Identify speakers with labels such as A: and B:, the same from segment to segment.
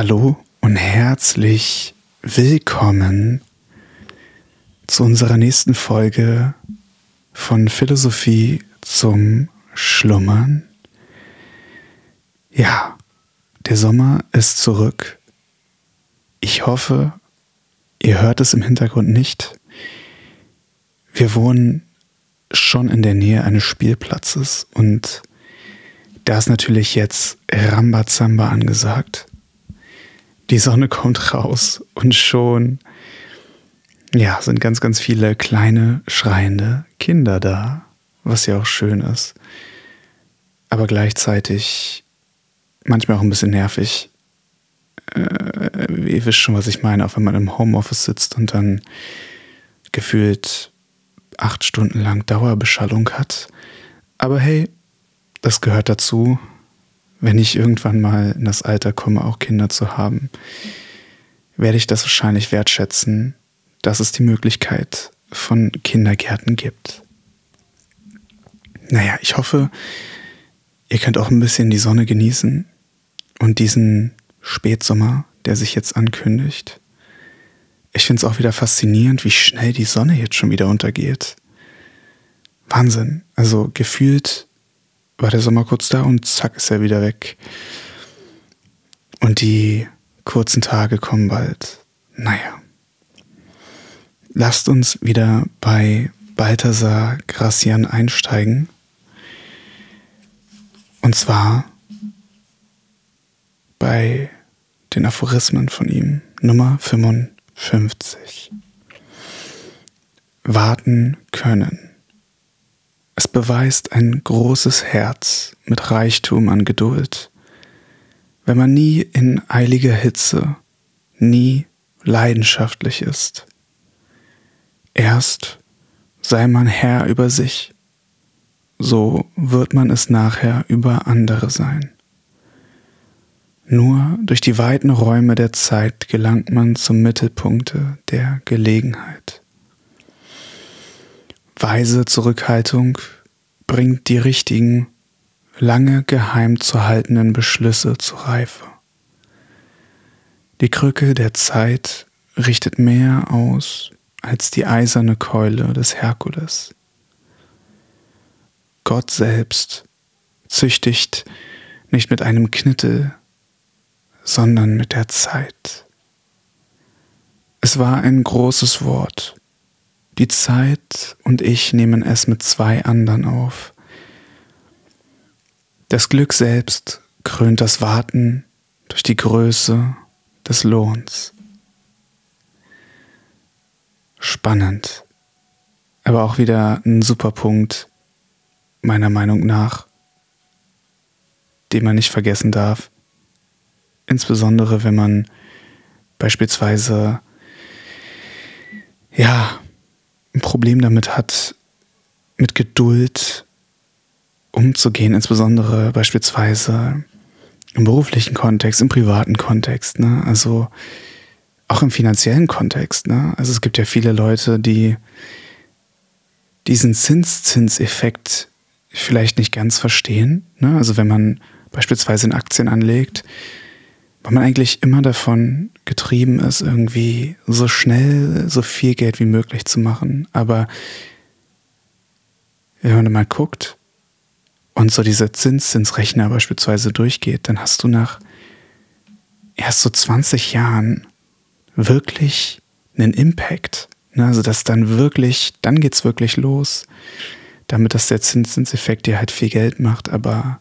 A: Hallo und herzlich willkommen zu unserer nächsten Folge von Philosophie zum Schlummern. Ja, der Sommer ist zurück. Ich hoffe, ihr hört es im Hintergrund nicht. Wir wohnen schon in der Nähe eines Spielplatzes und da ist natürlich jetzt Rambazamba angesagt. Die Sonne kommt raus und schon, ja, sind ganz, ganz viele kleine, schreiende Kinder da, was ja auch schön ist. Aber gleichzeitig manchmal auch ein bisschen nervig. Äh, ihr wisst schon, was ich meine, auch wenn man im Homeoffice sitzt und dann gefühlt acht Stunden lang Dauerbeschallung hat. Aber hey, das gehört dazu wenn ich irgendwann mal in das Alter komme, auch Kinder zu haben, werde ich das wahrscheinlich wertschätzen, dass es die Möglichkeit von Kindergärten gibt. Naja, ich hoffe, ihr könnt auch ein bisschen die Sonne genießen und diesen Spätsommer, der sich jetzt ankündigt. Ich finde es auch wieder faszinierend, wie schnell die Sonne jetzt schon wieder untergeht. Wahnsinn. Also gefühlt war der Sommer kurz da und zack ist er wieder weg. Und die kurzen Tage kommen bald. Naja. Lasst uns wieder bei Balthasar Gracian einsteigen. Und zwar bei den Aphorismen von ihm, Nummer 55. Warten können. Es beweist ein großes Herz mit Reichtum an Geduld, wenn man nie in eiliger Hitze, nie leidenschaftlich ist. Erst sei man Herr über sich, so wird man es nachher über andere sein. Nur durch die weiten Räume der Zeit gelangt man zum Mittelpunkte der Gelegenheit. Weise Zurückhaltung bringt die richtigen, lange geheim zu haltenden Beschlüsse zur Reife. Die Krücke der Zeit richtet mehr aus als die eiserne Keule des Herkules. Gott selbst züchtigt nicht mit einem Knittel, sondern mit der Zeit. Es war ein großes Wort, die Zeit und ich nehmen es mit zwei anderen auf. Das Glück selbst krönt das Warten durch die Größe des Lohns. Spannend, aber auch wieder ein super Punkt, meiner Meinung nach, den man nicht vergessen darf. Insbesondere wenn man beispielsweise ja ein Problem damit hat, mit Geduld umzugehen, insbesondere beispielsweise im beruflichen Kontext, im privaten Kontext, ne? also auch im finanziellen Kontext. Ne? Also es gibt ja viele Leute, die diesen Zinszinseffekt vielleicht nicht ganz verstehen. Ne? Also wenn man beispielsweise in Aktien anlegt, weil man eigentlich immer davon getrieben ist, irgendwie so schnell so viel Geld wie möglich zu machen. Aber wenn man mal guckt und so diese Zinszinsrechner beispielsweise durchgeht, dann hast du nach erst so 20 Jahren wirklich einen Impact. Ne? Also dass dann wirklich, dann geht's wirklich los, damit dass der Zinszinseffekt dir halt viel Geld macht, aber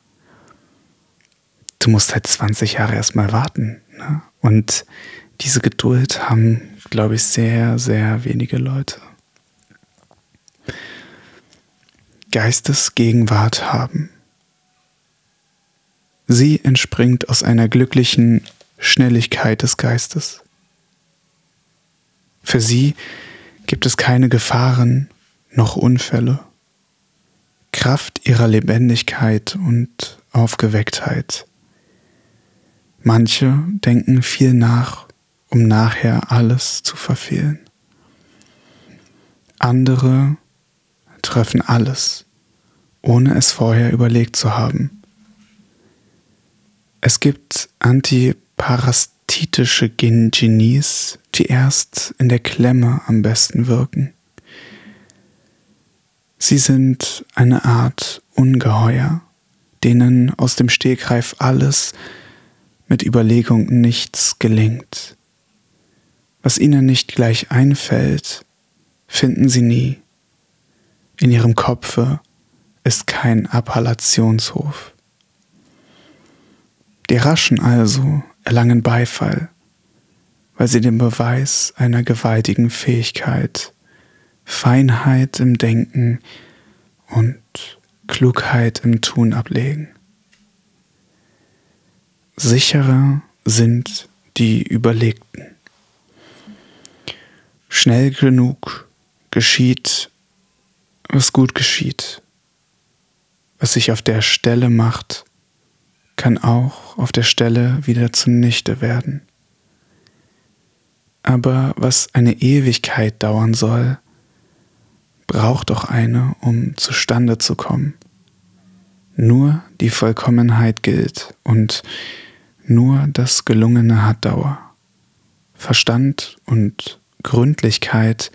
A: du musst halt 20 Jahre erstmal warten. Ne? Und diese Geduld haben, glaube ich, sehr, sehr wenige Leute. Geistesgegenwart haben. Sie entspringt aus einer glücklichen Schnelligkeit des Geistes. Für sie gibt es keine Gefahren noch Unfälle. Kraft ihrer Lebendigkeit und Aufgewecktheit Manche denken viel nach, um nachher alles zu verfehlen. Andere treffen alles, ohne es vorher überlegt zu haben. Es gibt Antiparasitike titische Genies, die erst in der Klemme am besten wirken. Sie sind eine Art Ungeheuer, denen aus dem Stegreif alles mit Überlegung nichts gelingt. Was ihnen nicht gleich einfällt, finden sie nie. In ihrem Kopfe ist kein Appellationshof. Die Raschen also erlangen Beifall, weil sie den Beweis einer gewaltigen Fähigkeit, Feinheit im Denken und Klugheit im Tun ablegen. Sicherer sind die Überlegten. Schnell genug geschieht, was gut geschieht. Was sich auf der Stelle macht, kann auch auf der Stelle wieder zunichte werden. Aber was eine Ewigkeit dauern soll, braucht doch eine, um zustande zu kommen. Nur die Vollkommenheit gilt und nur das Gelungene hat Dauer. Verstand und Gründlichkeit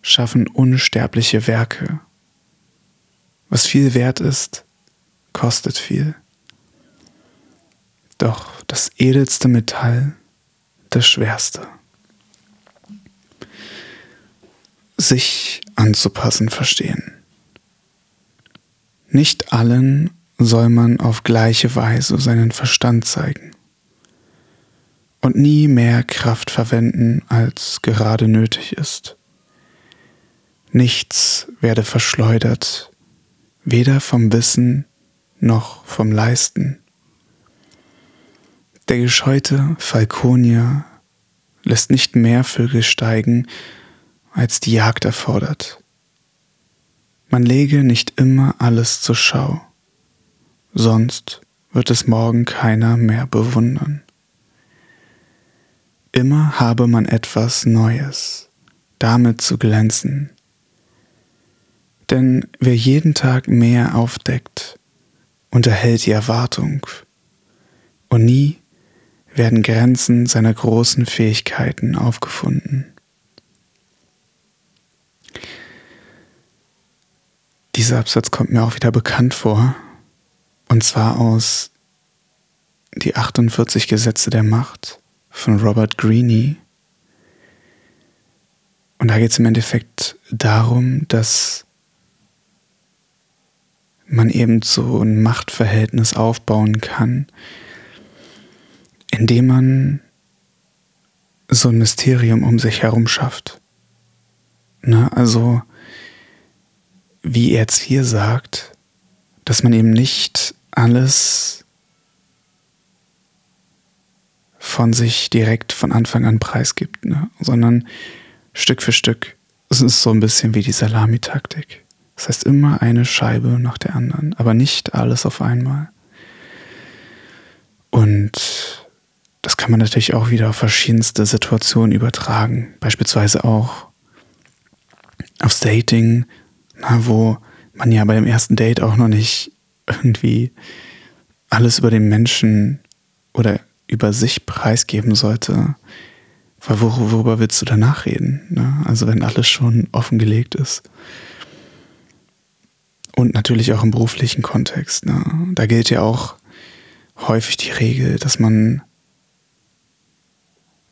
A: schaffen unsterbliche Werke. Was viel wert ist, kostet viel. Doch das edelste Metall, das schwerste. Sich anzupassen verstehen. Nicht allen soll man auf gleiche Weise seinen Verstand zeigen und nie mehr Kraft verwenden, als gerade nötig ist. Nichts werde verschleudert, weder vom Wissen noch vom Leisten. Der gescheute Falkonier lässt nicht mehr Vögel steigen, als die Jagd erfordert. Man lege nicht immer alles zur Schau, sonst wird es morgen keiner mehr bewundern. Immer habe man etwas Neues, damit zu glänzen. Denn wer jeden Tag mehr aufdeckt, unterhält die Erwartung und nie werden Grenzen seiner großen Fähigkeiten aufgefunden. Dieser Absatz kommt mir auch wieder bekannt vor, und zwar aus Die 48 Gesetze der Macht von Robert Greene. Und da geht es im Endeffekt darum, dass man eben so ein Machtverhältnis aufbauen kann, indem man so ein Mysterium um sich herum schafft. Na, also, wie er jetzt hier sagt, dass man eben nicht alles von sich direkt von Anfang an preisgibt, ne? sondern Stück für Stück. Es ist so ein bisschen wie die Salamitaktik. Das heißt immer eine Scheibe nach der anderen, aber nicht alles auf einmal. Und das kann man natürlich auch wieder auf verschiedenste Situationen übertragen. Beispielsweise auch aufs Dating, na, wo man ja beim ersten Date auch noch nicht irgendwie alles über den Menschen oder über sich preisgeben sollte. Weil worüber willst du danach reden? Ne? Also wenn alles schon offengelegt ist. Und natürlich auch im beruflichen Kontext. Ne? Da gilt ja auch häufig die Regel, dass man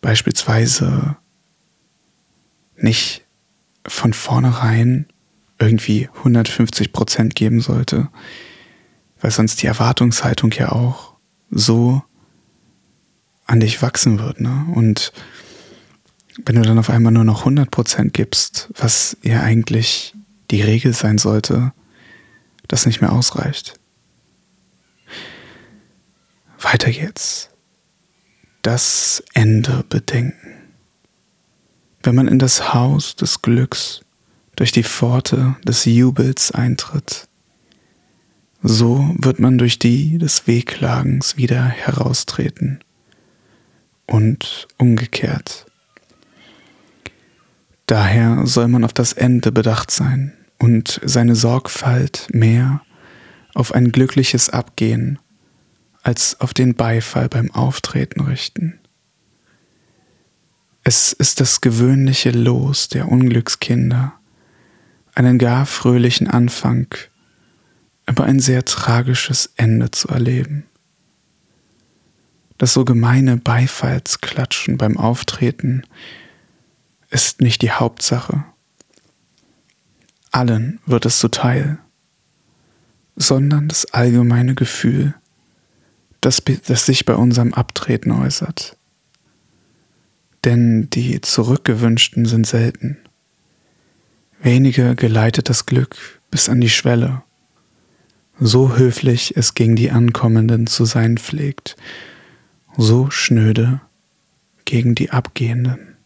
A: beispielsweise nicht von vornherein irgendwie 150 Prozent geben sollte, weil sonst die Erwartungshaltung ja auch so an dich wachsen wird. Ne? Und wenn du dann auf einmal nur noch 100 Prozent gibst, was ja eigentlich die Regel sein sollte, das nicht mehr ausreicht. Weiter geht's das Ende bedenken. Wenn man in das Haus des Glücks durch die Pforte des Jubels eintritt, so wird man durch die des Wehklagens wieder heraustreten und umgekehrt. Daher soll man auf das Ende bedacht sein und seine Sorgfalt mehr auf ein glückliches Abgehen als auf den Beifall beim Auftreten richten. Es ist das gewöhnliche Los der Unglückskinder, einen gar fröhlichen Anfang, aber ein sehr tragisches Ende zu erleben. Das so gemeine Beifallsklatschen beim Auftreten ist nicht die Hauptsache. Allen wird es zuteil, sondern das allgemeine Gefühl, das, das sich bei unserem Abtreten äußert. Denn die Zurückgewünschten sind selten. Wenige geleitet das Glück bis an die Schwelle, so höflich es gegen die Ankommenden zu sein pflegt, so schnöde gegen die Abgehenden.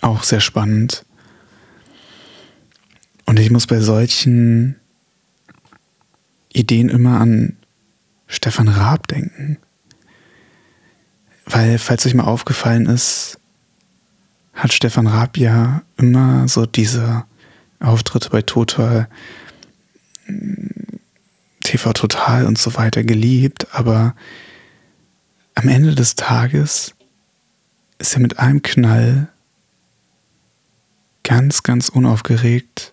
A: Auch sehr spannend. Und ich muss bei solchen Ideen immer an Stefan Raab denken. Weil, falls euch mal aufgefallen ist, hat Stefan Raab ja immer so diese Auftritte bei Total, TV Total und so weiter geliebt, aber am Ende des Tages ist er mit einem Knall ganz, ganz unaufgeregt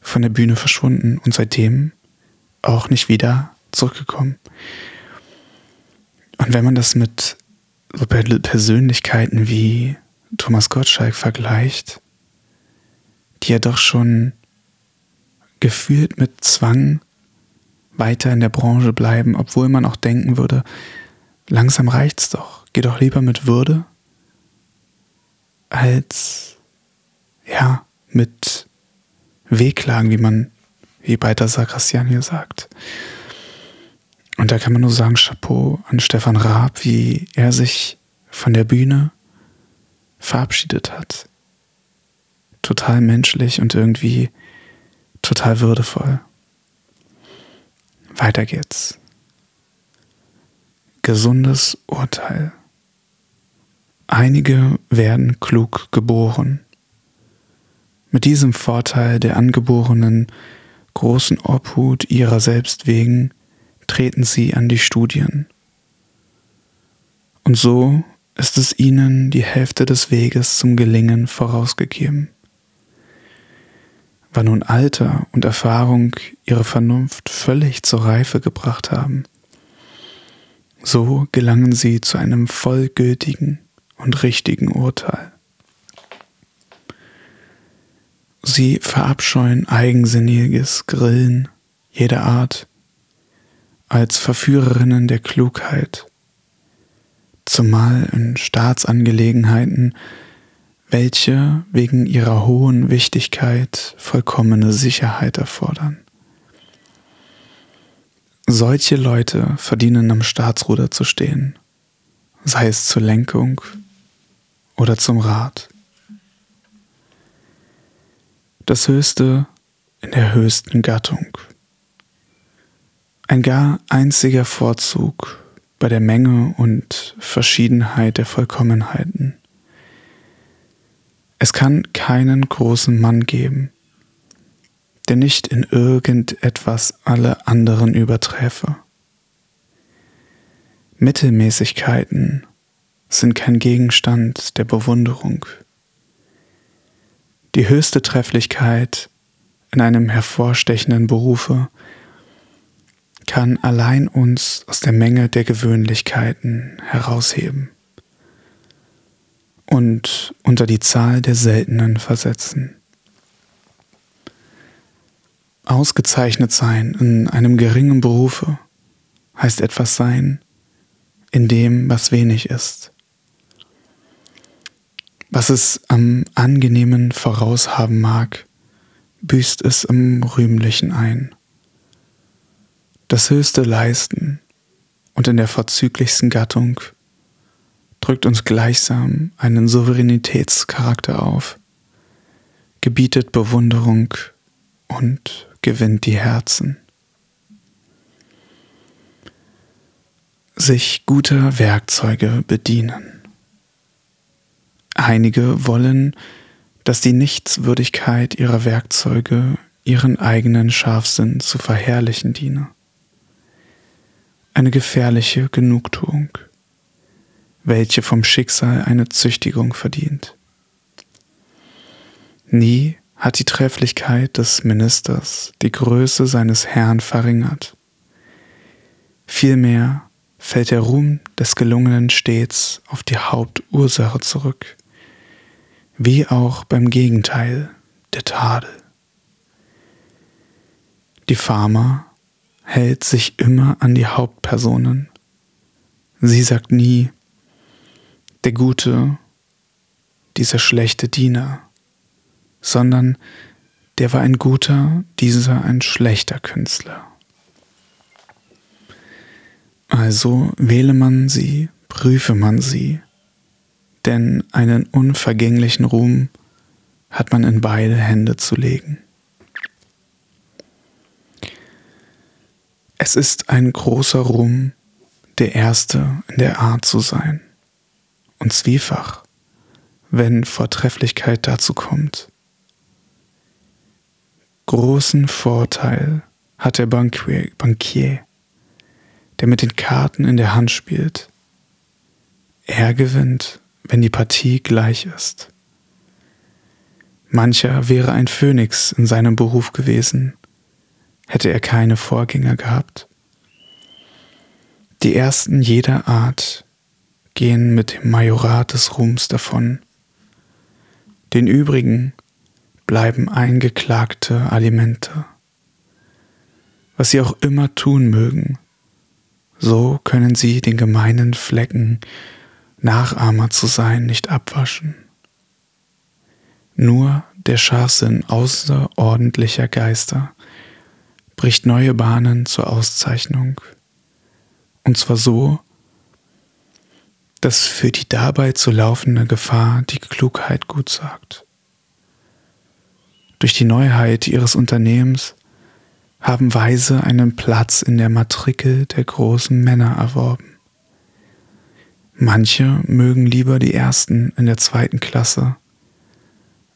A: von der Bühne verschwunden und seitdem auch nicht wieder zurückgekommen. Und wenn man das mit so Persönlichkeiten wie Thomas Gottschalk vergleicht, die ja doch schon gefühlt mit Zwang weiter in der Branche bleiben, obwohl man auch denken würde, langsam reicht's doch, geh doch lieber mit Würde als ja mit Wehklagen, wie man wie Balthasar Christian hier sagt. Und da kann man nur sagen, Chapeau an Stefan Raab, wie er sich von der Bühne verabschiedet hat. Total menschlich und irgendwie total würdevoll. Weiter geht's. Gesundes Urteil. Einige werden klug geboren. Mit diesem Vorteil der angeborenen großen Obhut ihrer selbst wegen treten sie an die Studien. Und so ist es ihnen die Hälfte des Weges zum Gelingen vorausgegeben. Wann nun Alter und Erfahrung ihre Vernunft völlig zur Reife gebracht haben, so gelangen sie zu einem vollgültigen und richtigen Urteil. Sie verabscheuen eigensinniges Grillen jeder Art als Verführerinnen der Klugheit, zumal in Staatsangelegenheiten, welche wegen ihrer hohen Wichtigkeit vollkommene Sicherheit erfordern. Solche Leute verdienen am Staatsruder zu stehen, sei es zur Lenkung oder zum Rat das Höchste in der höchsten Gattung. Ein gar einziger Vorzug bei der Menge und Verschiedenheit der Vollkommenheiten. Es kann keinen großen Mann geben, der nicht in irgendetwas alle anderen überträfe. Mittelmäßigkeiten sind kein Gegenstand der Bewunderung die höchste Trefflichkeit in einem hervorstechenden Berufe kann allein uns aus der Menge der Gewöhnlichkeiten herausheben und unter die Zahl der Seltenen versetzen. Ausgezeichnet sein in einem geringen Berufe heißt etwas sein in dem, was wenig ist was es am Angenehmen voraushaben mag, büßt es im Rühmlichen ein. Das höchste Leisten und in der vorzüglichsten Gattung drückt uns gleichsam einen Souveränitätscharakter auf, gebietet Bewunderung und gewinnt die Herzen. Sich guter Werkzeuge bedienen. Einige wollen, dass die Nichtswürdigkeit ihrer Werkzeuge ihren eigenen Scharfsinn zu verherrlichen diene. Eine gefährliche Genugtuung. Welche vom Schicksal eine Züchtigung verdient. Nie hat die Trefflichkeit des Ministers die Größe seines Herrn verringert. Vielmehr fällt der Ruhm des Gelungenen stets auf die Hauptursache zurück, wie auch beim Gegenteil der Tadel. Die Pharma hält sich immer an die Hauptpersonen. Sie sagt nie, der gute, dieser schlechte Diener sondern der war ein guter, dieser ein schlechter Künstler. Also wähle man sie, prüfe man sie, denn einen unvergänglichen Ruhm hat man in beide Hände zu legen. Es ist ein großer Ruhm, der Erste in der Art zu sein, und zwiefach, wenn Vortrefflichkeit dazu kommt. Großen Vorteil hat der Bankier, Bankier, der mit den Karten in der Hand spielt. Er gewinnt, wenn die Partie gleich ist. Mancher wäre ein Phönix in seinem Beruf gewesen, hätte er keine Vorgänger gehabt. Die ersten jeder Art gehen mit dem Majorat des Ruhms davon. Den übrigen bleiben eingeklagte Alimente. Was sie auch immer tun mögen, so können sie den gemeinen Flecken, Nachahmer zu sein, nicht abwaschen. Nur der Scharfsinn außerordentlicher Geister bricht neue Bahnen zur Auszeichnung. Und zwar so, dass für die dabei zu laufende Gefahr die Klugheit gut sagt. Durch die Neuheit ihres Unternehmens haben Weise einen Platz in der Matrikel der großen Männer erworben. Manche mögen lieber die Ersten in der zweiten Klasse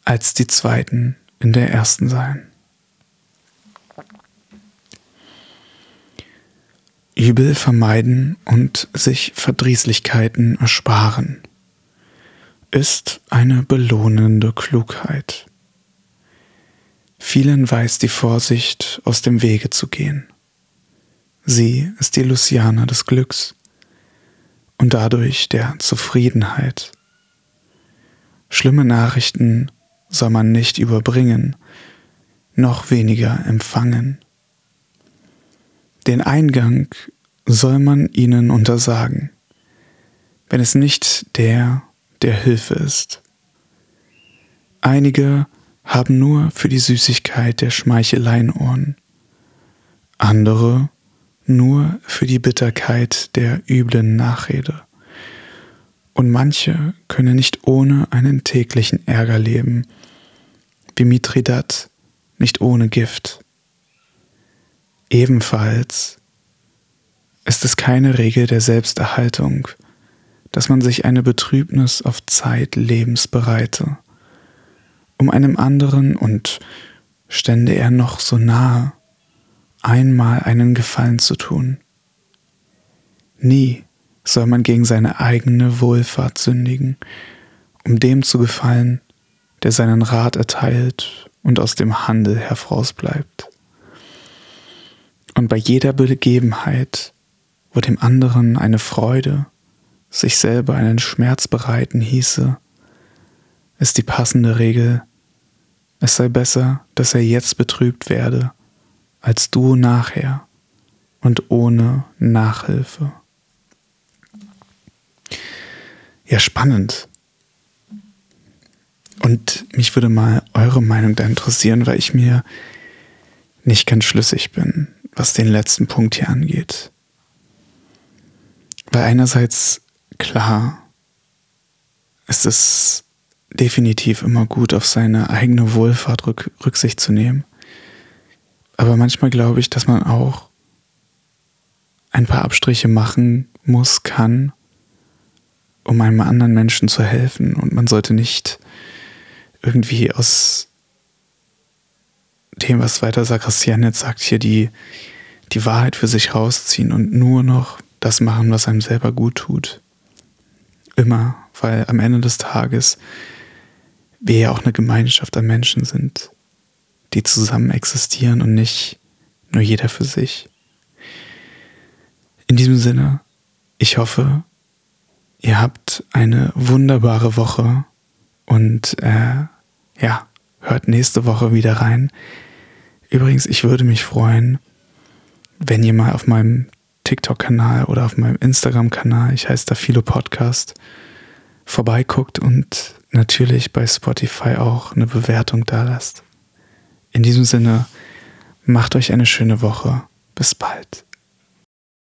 A: als die Zweiten in der ersten sein. Übel vermeiden und sich Verdrießlichkeiten ersparen ist eine belohnende Klugheit. Vielen weiß die Vorsicht, aus dem Wege zu gehen. Sie ist die Luciana des Glücks und dadurch der Zufriedenheit. Schlimme Nachrichten soll man nicht überbringen, noch weniger empfangen. Den Eingang soll man ihnen untersagen, wenn es nicht der der Hilfe ist. Einige haben nur für die Süßigkeit der Schmeicheleien Ohren, andere nur für die Bitterkeit der üblen Nachrede. Und manche können nicht ohne einen täglichen Ärger leben, wie Mithridat nicht ohne Gift. Ebenfalls ist es keine Regel der Selbsterhaltung, dass man sich eine Betrübnis auf Zeit Lebens bereite um einem anderen und stände er noch so nahe, einmal einen Gefallen zu tun. Nie soll man gegen seine eigene Wohlfahrt sündigen, um dem zu gefallen, der seinen Rat erteilt und aus dem Handel herausbleibt. Und bei jeder Begebenheit, wo dem anderen eine Freude, sich selber einen Schmerz bereiten hieße, ist die passende Regel, es sei besser, dass er jetzt betrübt werde, als du nachher und ohne Nachhilfe. Ja, spannend. Und mich würde mal eure Meinung da interessieren, weil ich mir nicht ganz schlüssig bin, was den letzten Punkt hier angeht. Weil einerseits, klar, es ist definitiv immer gut, auf seine eigene Wohlfahrt rück, Rücksicht zu nehmen. Aber manchmal glaube ich, dass man auch ein paar Abstriche machen muss, kann, um einem anderen Menschen zu helfen. Und man sollte nicht irgendwie aus dem, was weiter Sarkassian jetzt sagt, hier die, die Wahrheit für sich rausziehen und nur noch das machen, was einem selber gut tut. immer, weil am Ende des Tages wir ja auch eine Gemeinschaft an Menschen sind, die zusammen existieren und nicht nur jeder für sich. In diesem Sinne, ich hoffe, ihr habt eine wunderbare Woche und äh, ja, hört nächste Woche wieder rein. Übrigens, ich würde mich freuen, wenn ihr mal auf meinem TikTok-Kanal oder auf meinem Instagram-Kanal, ich heiße da Philo Podcast, vorbeiguckt und natürlich bei Spotify auch eine Bewertung da lasst. In diesem Sinne, macht euch eine schöne Woche. Bis bald.